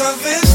of it